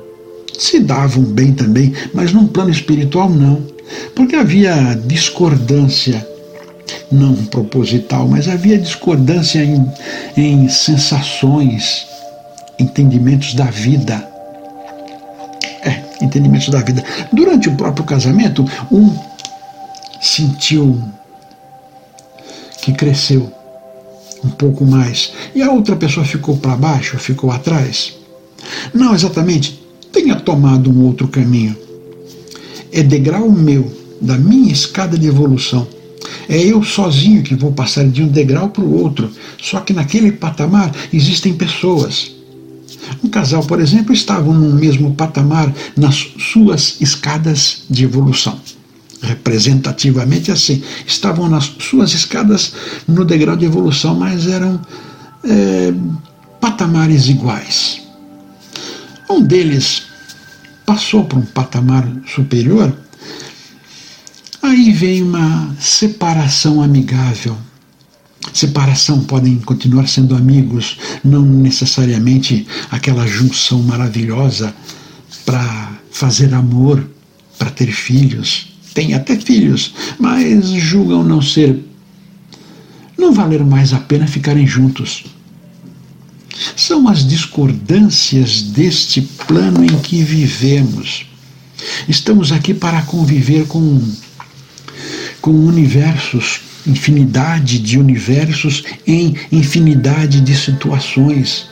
se davam bem também, mas num plano espiritual não, porque havia discordância, não proposital, mas havia discordância em, em sensações, entendimentos da vida. É, entendimentos da vida. Durante o próprio casamento, um sentiu que cresceu um pouco mais e a outra pessoa ficou para baixo, ficou atrás? Não exatamente, tenha tomado um outro caminho. É degrau meu, da minha escada de evolução. É eu sozinho que vou passar de um degrau para o outro, só que naquele patamar existem pessoas. Um casal, por exemplo, estavam no mesmo patamar nas suas escadas de evolução representativamente assim. Estavam nas suas escadas no degrau de evolução, mas eram é, patamares iguais. Um deles passou para um patamar superior, aí vem uma separação amigável. Separação podem continuar sendo amigos, não necessariamente aquela junção maravilhosa para fazer amor, para ter filhos têm até filhos, mas julgam não ser, não valer mais a pena ficarem juntos. São as discordâncias deste plano em que vivemos. Estamos aqui para conviver com, com universos, infinidade de universos em infinidade de situações.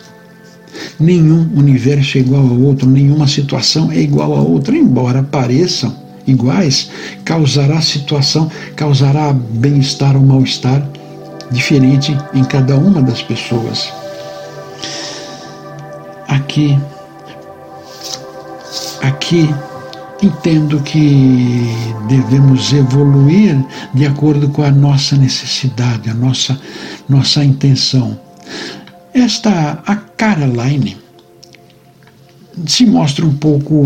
Nenhum universo é igual ao outro, nenhuma situação é igual a outra, embora pareçam iguais, causará situação, causará bem-estar ou mal-estar diferente em cada uma das pessoas. Aqui, aqui entendo que devemos evoluir de acordo com a nossa necessidade, a nossa nossa intenção. Esta a Caroline se mostra um pouco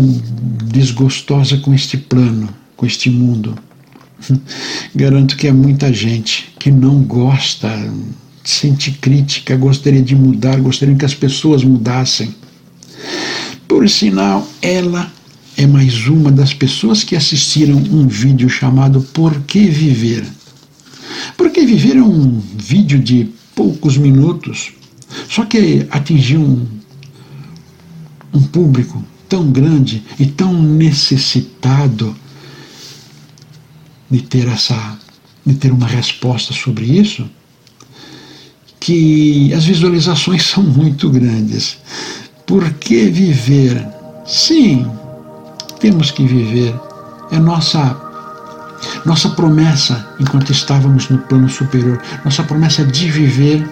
desgostosa com este plano, com este mundo. Garanto que há muita gente que não gosta, sente crítica, gostaria de mudar, gostaria que as pessoas mudassem. Por sinal, ela é mais uma das pessoas que assistiram um vídeo chamado Por que Viver? Por que Viver é um vídeo de poucos minutos, só que atingiu um um público tão grande e tão necessitado de ter essa de ter uma resposta sobre isso que as visualizações são muito grandes. Por que viver? Sim, temos que viver. É nossa nossa promessa enquanto estávamos no plano superior, nossa promessa de viver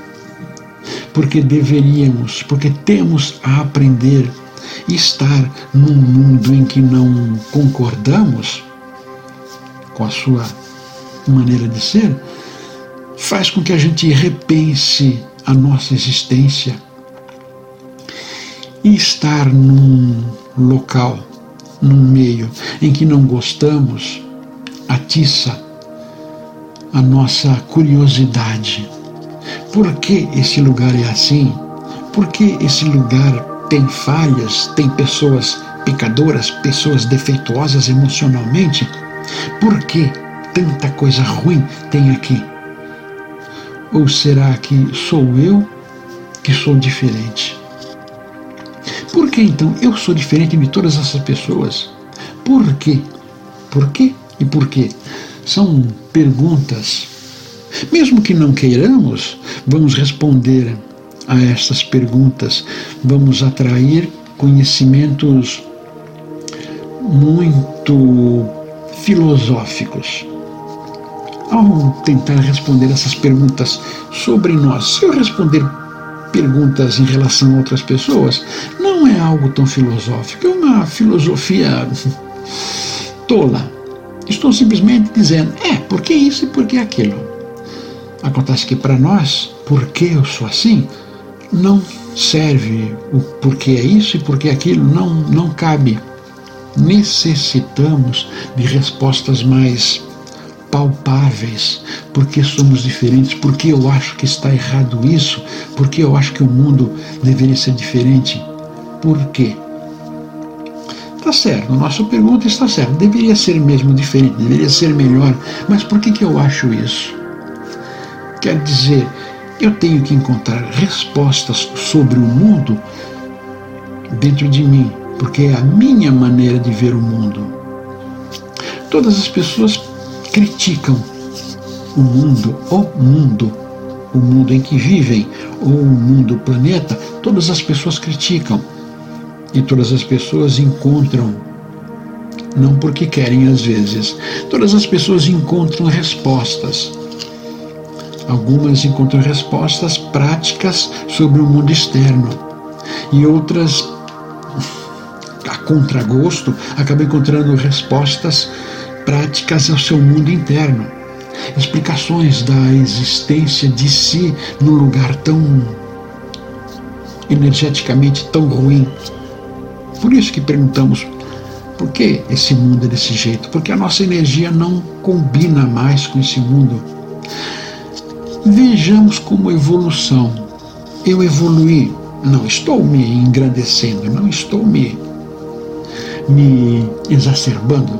porque deveríamos, porque temos a aprender estar num mundo em que não concordamos com a sua maneira de ser, faz com que a gente repense a nossa existência e estar num local, num meio em que não gostamos, atiça a nossa curiosidade. Por que esse lugar é assim? Por que esse lugar tem falhas, tem pessoas pecadoras, pessoas defeituosas emocionalmente? Por que tanta coisa ruim tem aqui? Ou será que sou eu que sou diferente? Por que então eu sou diferente de todas essas pessoas? Por quê? Por quê e por quê? São perguntas. Mesmo que não queiramos, vamos responder a estas perguntas, vamos atrair conhecimentos muito filosóficos ao tentar responder essas perguntas sobre nós, se eu responder perguntas em relação a outras pessoas, não é algo tão filosófico, é uma filosofia tola. Estou simplesmente dizendo, é, por que isso e por que aquilo? Acontece que para nós, por que eu sou assim, não serve o porquê é isso e porquê aquilo, não, não cabe. Necessitamos de respostas mais palpáveis, porque somos diferentes, porque eu acho que está errado isso, porque eu acho que o mundo deveria ser diferente. Por quê? Está certo, a nossa pergunta está certa, deveria ser mesmo diferente, deveria ser melhor, mas por que, que eu acho isso? Quer dizer, eu tenho que encontrar respostas sobre o mundo dentro de mim, porque é a minha maneira de ver o mundo. Todas as pessoas criticam o mundo, o mundo, o mundo em que vivem, ou o mundo, o planeta, todas as pessoas criticam. E todas as pessoas encontram, não porque querem às vezes, todas as pessoas encontram respostas. Algumas encontram respostas práticas sobre o mundo externo, e outras, a contragosto, acabam encontrando respostas práticas ao seu mundo interno, explicações da existência de si num lugar tão energeticamente tão ruim. Por isso que perguntamos por que esse mundo é desse jeito? Porque a nossa energia não combina mais com esse mundo. Vejamos como evolução. Eu evoluí, não estou me engrandecendo, não estou me, me exacerbando,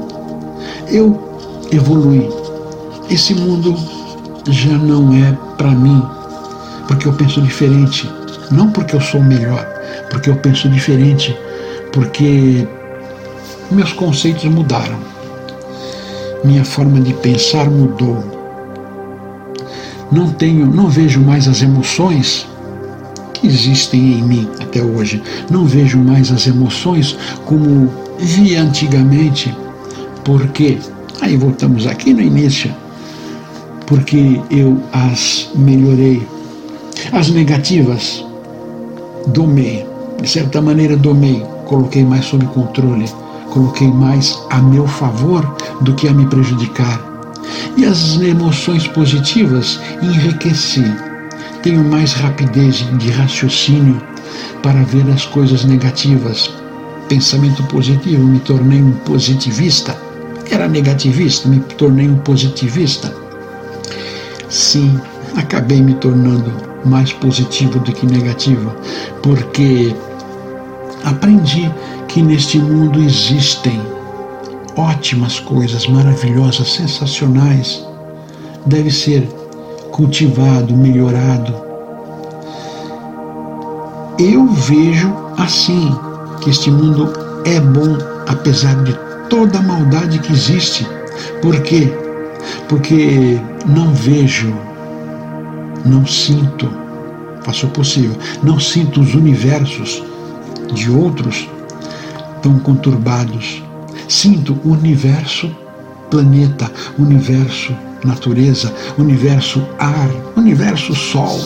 eu evolui. Esse mundo já não é para mim, porque eu penso diferente. Não porque eu sou melhor, porque eu penso diferente, porque meus conceitos mudaram. Minha forma de pensar mudou. Não tenho, não vejo mais as emoções que existem em mim até hoje. Não vejo mais as emoções como via antigamente porque, aí voltamos aqui no início, porque eu as melhorei. As negativas, domei, de certa maneira domei, coloquei mais sob controle, coloquei mais a meu favor do que a me prejudicar. E as emoções positivas enriqueci. Tenho mais rapidez de raciocínio para ver as coisas negativas. Pensamento positivo, me tornei um positivista era negativista, me tornei um positivista. Sim, acabei me tornando mais positivo do que negativo, porque aprendi que neste mundo existem ótimas coisas, maravilhosas, sensacionais. Deve ser cultivado, melhorado. Eu vejo assim que este mundo é bom, apesar de toda a maldade que existe. Por quê? Porque não vejo, não sinto, faço o possível, não sinto os universos de outros tão conturbados. Sinto o universo planeta, universo natureza, universo ar, universo sol,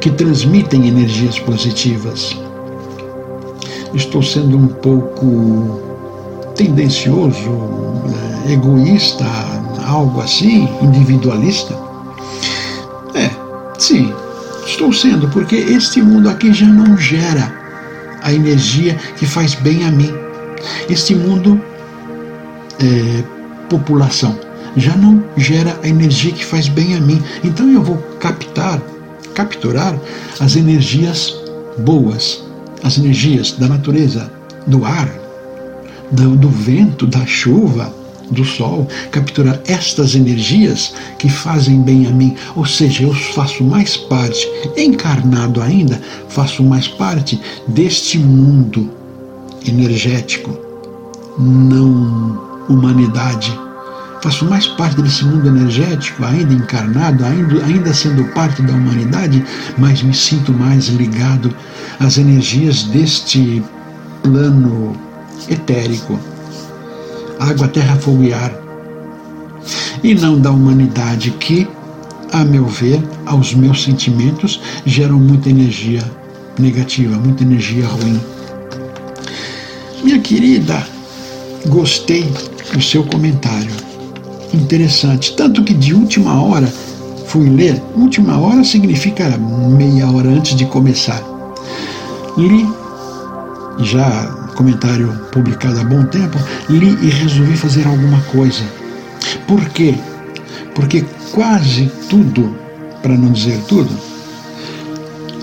que transmitem energias positivas. Estou sendo um pouco tendencioso, é, egoísta, algo assim, individualista? É, sim, estou sendo, porque este mundo aqui já não gera a energia que faz bem a mim. Este mundo, é, população, já não gera a energia que faz bem a mim. Então eu vou captar, capturar as energias boas, as energias da natureza, do ar, do, do vento, da chuva, do sol, capturar estas energias que fazem bem a mim, ou seja, eu faço mais parte, encarnado ainda, faço mais parte deste mundo energético, não humanidade. Faço mais parte desse mundo energético, ainda encarnado, ainda, ainda sendo parte da humanidade, mas me sinto mais ligado às energias deste plano etérico água, terra, fogo e ar, e não da humanidade que, a meu ver, aos meus sentimentos, geram muita energia negativa, muita energia ruim. Minha querida, gostei do seu comentário. Interessante. Tanto que de última hora fui ler. Última hora significa meia hora antes de começar. Li já comentário publicado há bom tempo, li e resolvi fazer alguma coisa. Por quê? Porque quase tudo, para não dizer tudo,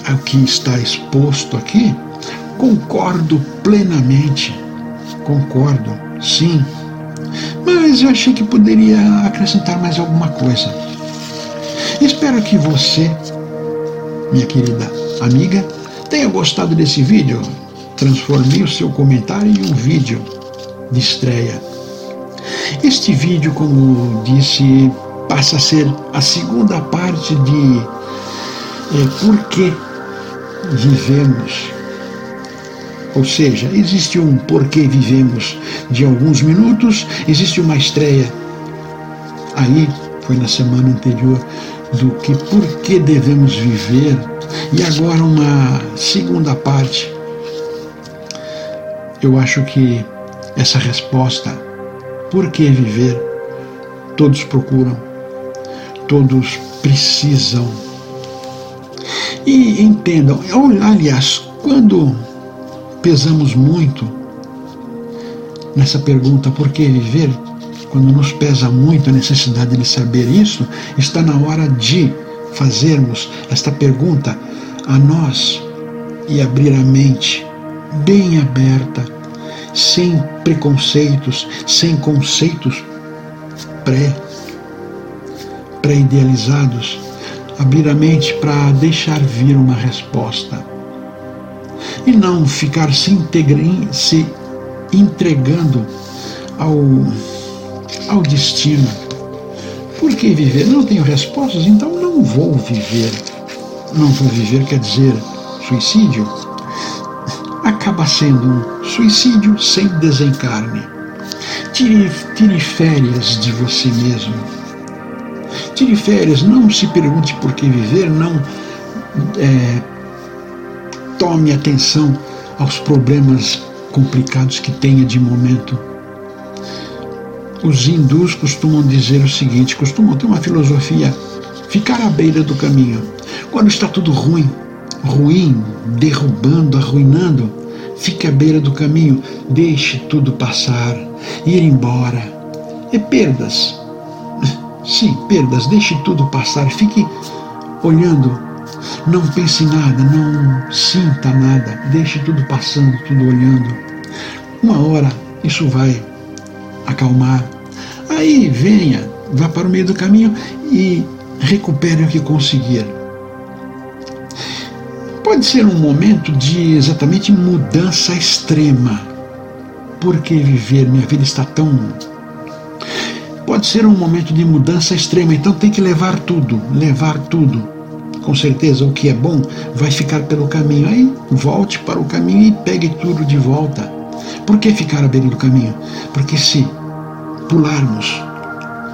o que está exposto aqui, concordo plenamente. Concordo, sim. Mas eu achei que poderia acrescentar mais alguma coisa. Espero que você, minha querida amiga, tenha gostado desse vídeo transformei o seu comentário em um vídeo de estreia. Este vídeo, como disse, passa a ser a segunda parte de é, por que vivemos. Ou seja, existe um porquê vivemos de alguns minutos, existe uma estreia. Aí foi na semana anterior do que por que devemos viver e agora uma segunda parte eu acho que essa resposta, por que viver, todos procuram, todos precisam. E entendam, aliás, quando pesamos muito nessa pergunta, por que viver, quando nos pesa muito a necessidade de saber isso, está na hora de fazermos esta pergunta a nós e abrir a mente bem aberta, sem preconceitos, sem conceitos pré pré-idealizados, abrir a mente para deixar vir uma resposta e não ficar se, se entregando ao, ao destino. Por que viver? Não tenho respostas, então não vou viver. Não vou viver quer dizer suicídio? Acaba sendo um suicídio sem desencarne. Tire, tire férias de você mesmo. Tire férias, não se pergunte por que viver, não é, tome atenção aos problemas complicados que tenha de momento. Os hindus costumam dizer o seguinte: costumam ter uma filosofia, ficar à beira do caminho. Quando está tudo ruim, ruim, derrubando, arruinando, fique à beira do caminho, deixe tudo passar, ir embora. É perdas. Sim, perdas, deixe tudo passar, fique olhando, não pense em nada, não sinta nada, deixe tudo passando, tudo olhando. Uma hora isso vai acalmar. Aí venha, vá para o meio do caminho e recupere o que conseguir pode ser um momento de exatamente mudança extrema. Por que viver? Minha vida está tão. Pode ser um momento de mudança extrema, então tem que levar tudo, levar tudo. Com certeza o que é bom vai ficar pelo caminho. Aí volte para o caminho e pegue tudo de volta. Por que ficar à beira do caminho? Porque se pularmos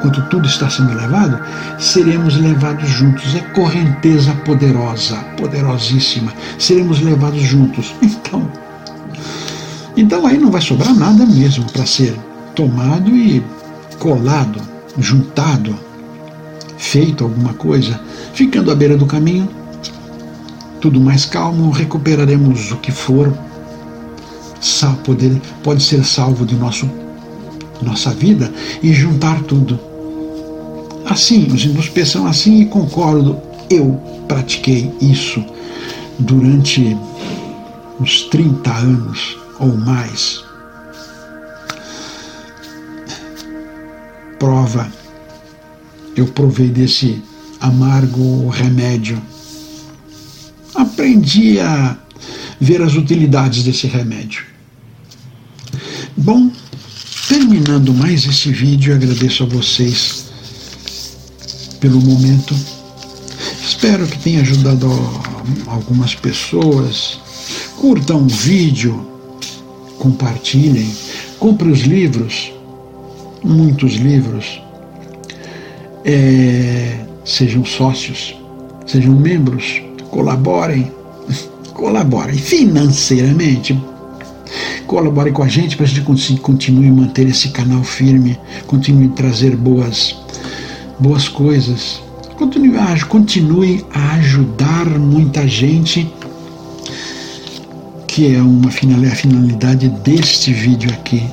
enquanto tudo está sendo levado, seremos levados juntos. É correnteza poderosa, poderosíssima. Seremos levados juntos. Então, Então aí não vai sobrar nada mesmo para ser tomado e colado, juntado, feito alguma coisa, ficando à beira do caminho, tudo mais calmo, recuperaremos o que for, poder, pode ser salvo de nosso, nossa vida e juntar tudo. Assim, os hindus pensam assim e concordo, eu pratiquei isso durante uns 30 anos ou mais. Prova, eu provei desse amargo remédio. Aprendi a ver as utilidades desse remédio. Bom, terminando mais esse vídeo, agradeço a vocês pelo momento. Espero que tenha ajudado algumas pessoas. Curtam o vídeo, compartilhem, compre os livros, muitos livros. É, sejam sócios, sejam membros, colaborem, colaborem financeiramente. Colaborem com a gente para a gente continue manter esse canal firme, continue a trazer boas, boas coisas. Continue a, continue a ajudar muita gente que é uma finalidade deste vídeo aqui,